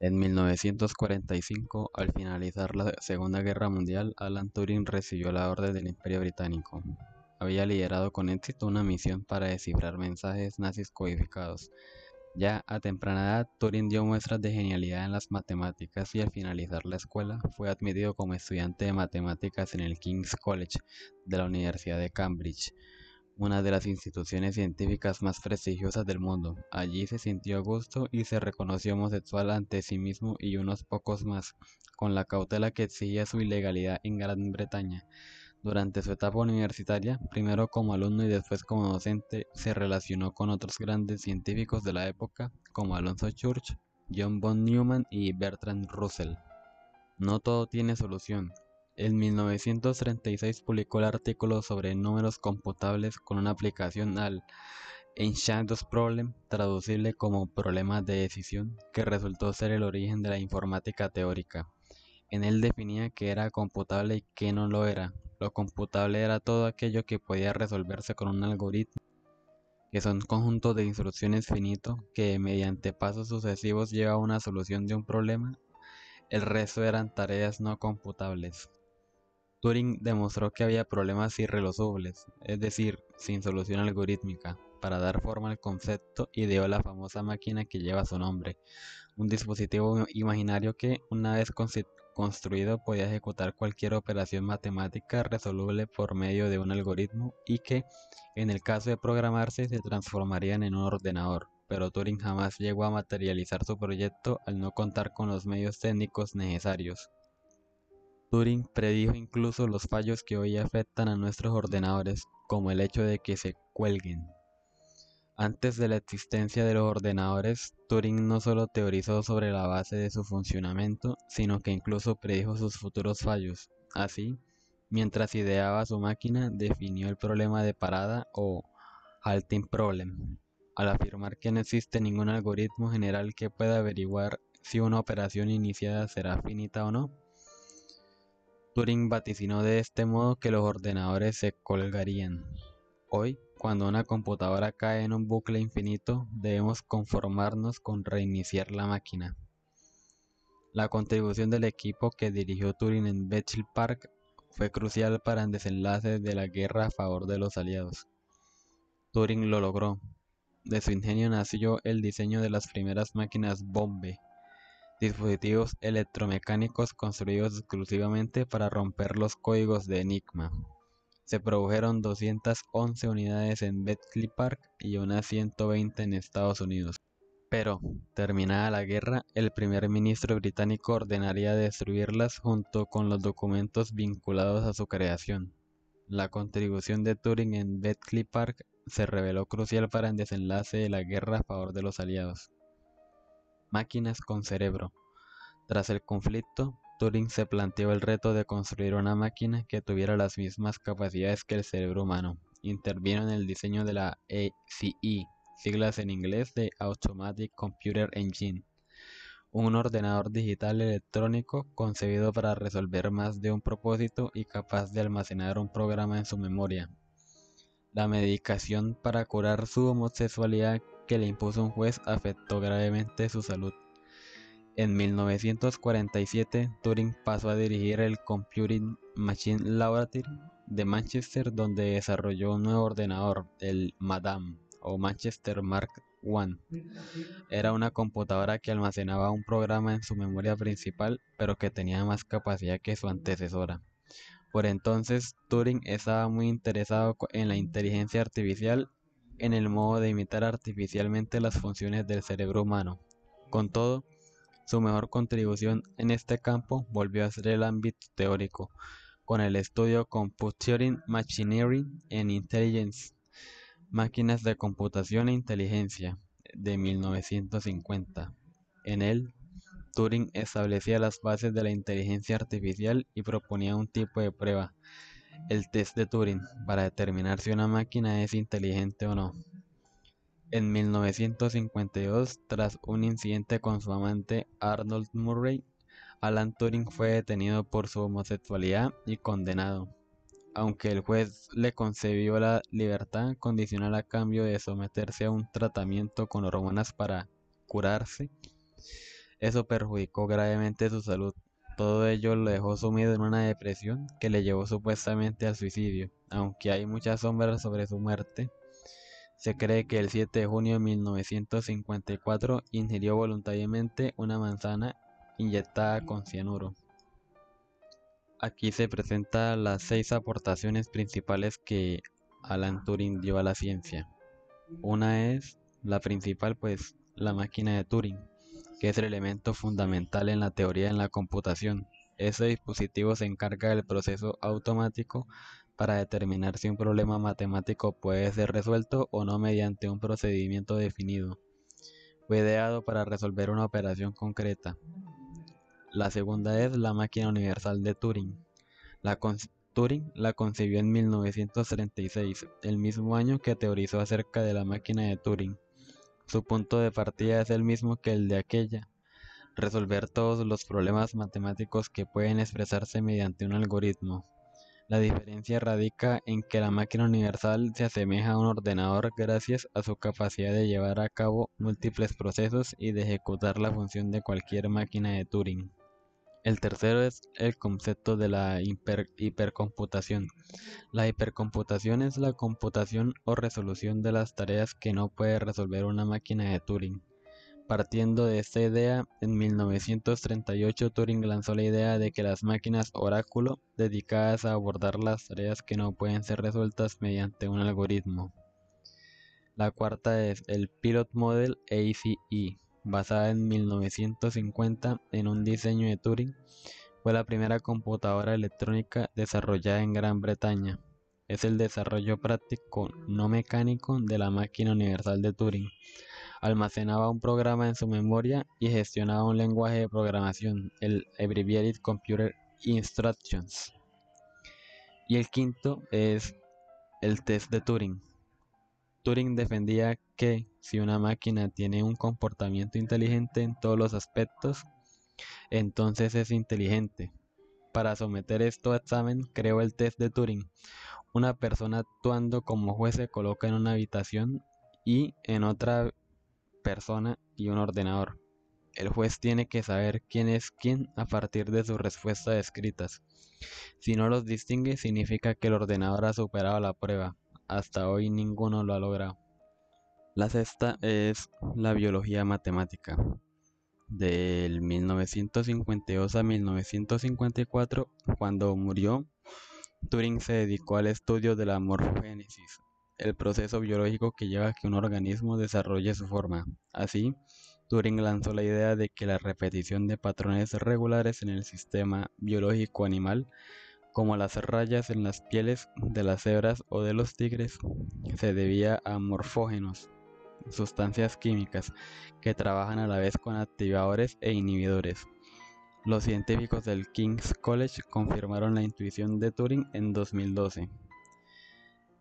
En 1945, al finalizar la Segunda Guerra Mundial, Alan Turing recibió la Orden del Imperio Británico. Había liderado con éxito una misión para descifrar mensajes nazis codificados. Ya a temprana edad, Turing dio muestras de genialidad en las matemáticas y al finalizar la escuela fue admitido como estudiante de matemáticas en el King's College de la Universidad de Cambridge una de las instituciones científicas más prestigiosas del mundo. Allí se sintió gusto y se reconoció homosexual ante sí mismo y unos pocos más, con la cautela que exigía su ilegalidad en Gran Bretaña. Durante su etapa universitaria, primero como alumno y después como docente, se relacionó con otros grandes científicos de la época, como Alonso Church, John von Neumann y Bertrand Russell. No todo tiene solución, en 1936 publicó el artículo sobre números computables con una aplicación al Enchantress Problem, traducible como problemas de decisión, que resultó ser el origen de la informática teórica. En él definía qué era computable y qué no lo era. Lo computable era todo aquello que podía resolverse con un algoritmo, que son conjuntos de instrucciones finitos que mediante pasos sucesivos lleva a una solución de un problema. El resto eran tareas no computables. Turing demostró que había problemas irresolubles, es decir, sin solución algorítmica. Para dar forma al concepto, ideó la famosa máquina que lleva su nombre, un dispositivo imaginario que, una vez construido, podía ejecutar cualquier operación matemática resoluble por medio de un algoritmo y que, en el caso de programarse, se transformarían en un ordenador. Pero Turing jamás llegó a materializar su proyecto al no contar con los medios técnicos necesarios. Turing predijo incluso los fallos que hoy afectan a nuestros ordenadores, como el hecho de que se cuelguen. Antes de la existencia de los ordenadores, Turing no solo teorizó sobre la base de su funcionamiento, sino que incluso predijo sus futuros fallos. Así, mientras ideaba su máquina, definió el problema de parada o halting problem, al afirmar que no existe ningún algoritmo general que pueda averiguar si una operación iniciada será finita o no. Turing vaticinó de este modo que los ordenadores se colgarían. Hoy, cuando una computadora cae en un bucle infinito, debemos conformarnos con reiniciar la máquina. La contribución del equipo que dirigió Turing en Bletchley Park fue crucial para el desenlace de la guerra a favor de los aliados. Turing lo logró. De su ingenio nació el diseño de las primeras máquinas Bombe, dispositivos electromecánicos construidos exclusivamente para romper los códigos de Enigma. Se produjeron 211 unidades en Bletchley Park y unas 120 en Estados Unidos. Pero, terminada la guerra, el primer ministro británico ordenaría destruirlas junto con los documentos vinculados a su creación. La contribución de Turing en Bletchley Park se reveló crucial para el desenlace de la guerra a favor de los aliados. Máquinas con cerebro. Tras el conflicto, Turing se planteó el reto de construir una máquina que tuviera las mismas capacidades que el cerebro humano. Intervino en el diseño de la ACE, siglas en inglés de Automatic Computer Engine, un ordenador digital electrónico concebido para resolver más de un propósito y capaz de almacenar un programa en su memoria. La medicación para curar su homosexualidad que le impuso un juez afectó gravemente su salud. En 1947, Turing pasó a dirigir el Computing Machine Laboratory de Manchester, donde desarrolló un nuevo ordenador, el Madame o Manchester Mark I. Era una computadora que almacenaba un programa en su memoria principal, pero que tenía más capacidad que su antecesora. Por entonces, Turing estaba muy interesado en la inteligencia artificial en el modo de imitar artificialmente las funciones del cerebro humano. Con todo, su mejor contribución en este campo volvió a ser el ámbito teórico, con el estudio Computing Machinery and Intelligence, Máquinas de Computación e Inteligencia, de 1950. En él, Turing establecía las bases de la inteligencia artificial y proponía un tipo de prueba, el test de Turing para determinar si una máquina es inteligente o no. En 1952, tras un incidente con su amante Arnold Murray, Alan Turing fue detenido por su homosexualidad y condenado. Aunque el juez le concedió la libertad condicional a cambio de someterse a un tratamiento con hormonas para curarse, Eso perjudicó gravemente su salud. Todo ello lo dejó sumido en una depresión que le llevó supuestamente al suicidio. Aunque hay muchas sombras sobre su muerte, se cree que el 7 de junio de 1954 ingirió voluntariamente una manzana inyectada con cianuro. Aquí se presentan las seis aportaciones principales que Alan Turing dio a la ciencia. Una es la principal, pues la máquina de Turing que es el elemento fundamental en la teoría en la computación. Ese dispositivo se encarga del proceso automático para determinar si un problema matemático puede ser resuelto o no mediante un procedimiento definido. Fue ideado para resolver una operación concreta. La segunda es la máquina universal de Turing. La Turing la concibió en 1936, el mismo año que teorizó acerca de la máquina de Turing. Su punto de partida es el mismo que el de aquella, resolver todos los problemas matemáticos que pueden expresarse mediante un algoritmo. La diferencia radica en que la máquina universal se asemeja a un ordenador gracias a su capacidad de llevar a cabo múltiples procesos y de ejecutar la función de cualquier máquina de Turing. El tercero es el concepto de la hipercomputación. La hipercomputación es la computación o resolución de las tareas que no puede resolver una máquina de Turing. Partiendo de esta idea, en 1938 Turing lanzó la idea de que las máquinas oráculo dedicadas a abordar las tareas que no pueden ser resueltas mediante un algoritmo. La cuarta es el Pilot Model ACE, basada en 1950 en un diseño de Turing, fue la primera computadora electrónica desarrollada en Gran Bretaña. Es el desarrollo práctico no mecánico de la máquina universal de Turing. Almacenaba un programa en su memoria y gestionaba un lenguaje de programación, el Abbreviated Computer Instructions. Y el quinto es el test de Turing. Turing defendía que si una máquina tiene un comportamiento inteligente en todos los aspectos, entonces es inteligente. Para someter esto a examen, creó el test de Turing. Una persona actuando como juez se coloca en una habitación y en otra persona y un ordenador. El juez tiene que saber quién es quién a partir de sus respuestas escritas. Si no los distingue, significa que el ordenador ha superado la prueba hasta hoy ninguno lo ha logrado. La sexta es la biología matemática. Del 1952 a 1954, cuando murió, Turing se dedicó al estudio de la morfogénesis, el proceso biológico que lleva a que un organismo desarrolle su forma. Así, Turing lanzó la idea de que la repetición de patrones regulares en el sistema biológico animal como las rayas en las pieles de las cebras o de los tigres, se debía a morfógenos, sustancias químicas que trabajan a la vez con activadores e inhibidores. Los científicos del King's College confirmaron la intuición de Turing en 2012.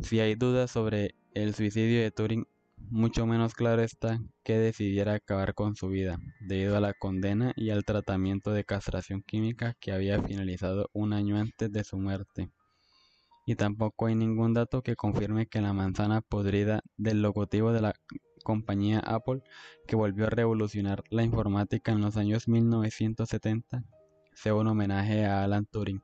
Si hay dudas sobre el suicidio de Turing, mucho menos claro está que decidiera acabar con su vida, debido a la condena y al tratamiento de castración química que había finalizado un año antes de su muerte. Y tampoco hay ningún dato que confirme que la manzana podrida del logotipo de la compañía Apple, que volvió a revolucionar la informática en los años 1970, sea un homenaje a Alan Turing.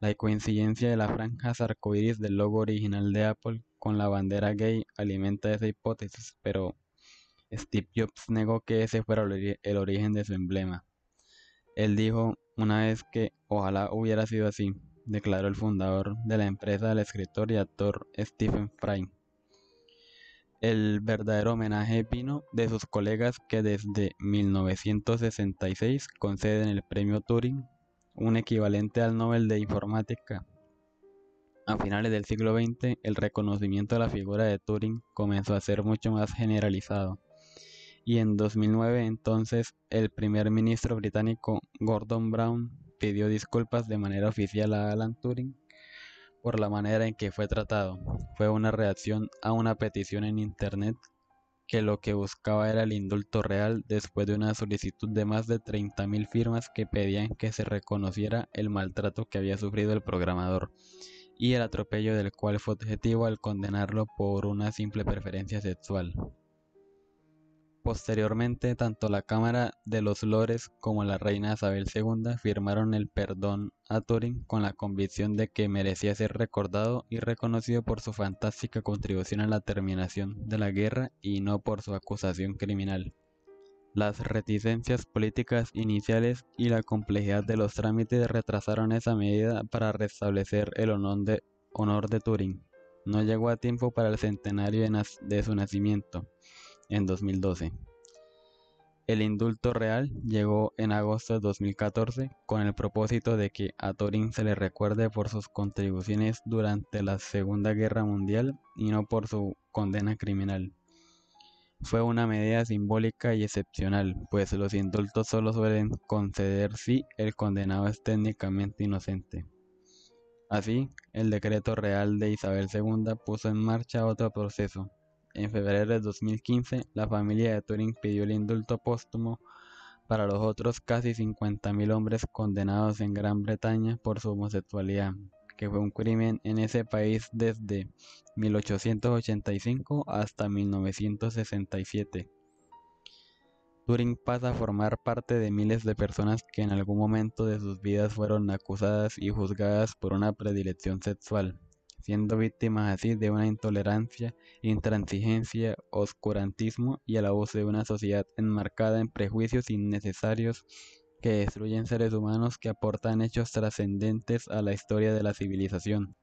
La coincidencia de las franjas arcoíris del logo original de Apple con la bandera gay alimenta esa hipótesis, pero Steve Jobs negó que ese fuera el origen de su emblema. Él dijo una vez que ojalá hubiera sido así, declaró el fundador de la empresa, el escritor y actor Stephen Fry. El verdadero homenaje vino de sus colegas que desde 1966 conceden el premio Turing, un equivalente al Nobel de Informática, a finales del siglo XX, el reconocimiento de la figura de Turing comenzó a ser mucho más generalizado, y en 2009 entonces el primer ministro británico Gordon Brown pidió disculpas de manera oficial a Alan Turing por la manera en que fue tratado. Fue una reacción a una petición en Internet que lo que buscaba era el indulto real después de una solicitud de más de 30.000 firmas que pedían que se reconociera el maltrato que había sufrido el programador y el atropello del cual fue objetivo al condenarlo por una simple preferencia sexual. Posteriormente, tanto la Cámara de los Lores como la reina Isabel II firmaron el perdón a Turing con la convicción de que merecía ser recordado y reconocido por su fantástica contribución a la terminación de la guerra y no por su acusación criminal. Las reticencias políticas iniciales y la complejidad de los trámites retrasaron esa medida para restablecer el honor de, de Turing. No llegó a tiempo para el centenario de su nacimiento en 2012. El indulto real llegó en agosto de 2014 con el propósito de que a Turing se le recuerde por sus contribuciones durante la Segunda Guerra Mundial y no por su condena criminal. Fue una medida simbólica y excepcional, pues los indultos solo suelen conceder si el condenado es técnicamente inocente. Así, el decreto real de Isabel II puso en marcha otro proceso, en febrero de 2015, la familia de Turing pidió el indulto póstumo para los otros casi 50.000 hombres condenados en Gran Bretaña por su homosexualidad, que fue un crimen en ese país desde 1885 hasta 1967. Turing pasa a formar parte de miles de personas que en algún momento de sus vidas fueron acusadas y juzgadas por una predilección sexual siendo víctimas así de una intolerancia, intransigencia, oscurantismo y el abuso de una sociedad enmarcada en prejuicios innecesarios que destruyen seres humanos que aportan hechos trascendentes a la historia de la civilización.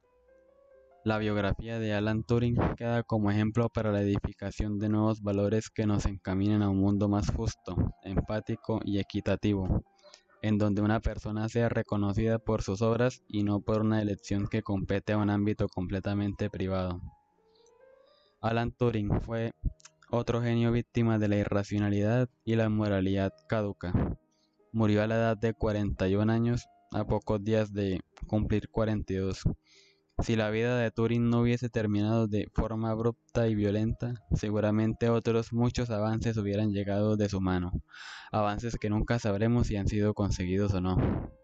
La biografía de Alan Turing queda como ejemplo para la edificación de nuevos valores que nos encaminen a un mundo más justo, empático y equitativo en donde una persona sea reconocida por sus obras y no por una elección que compete a un ámbito completamente privado. Alan Turing fue otro genio víctima de la irracionalidad y la moralidad caduca. Murió a la edad de 41 años, a pocos días de cumplir 42. Si la vida de Turing no hubiese terminado de forma abrupta y violenta, seguramente otros muchos avances hubieran llegado de su mano, avances que nunca sabremos si han sido conseguidos o no.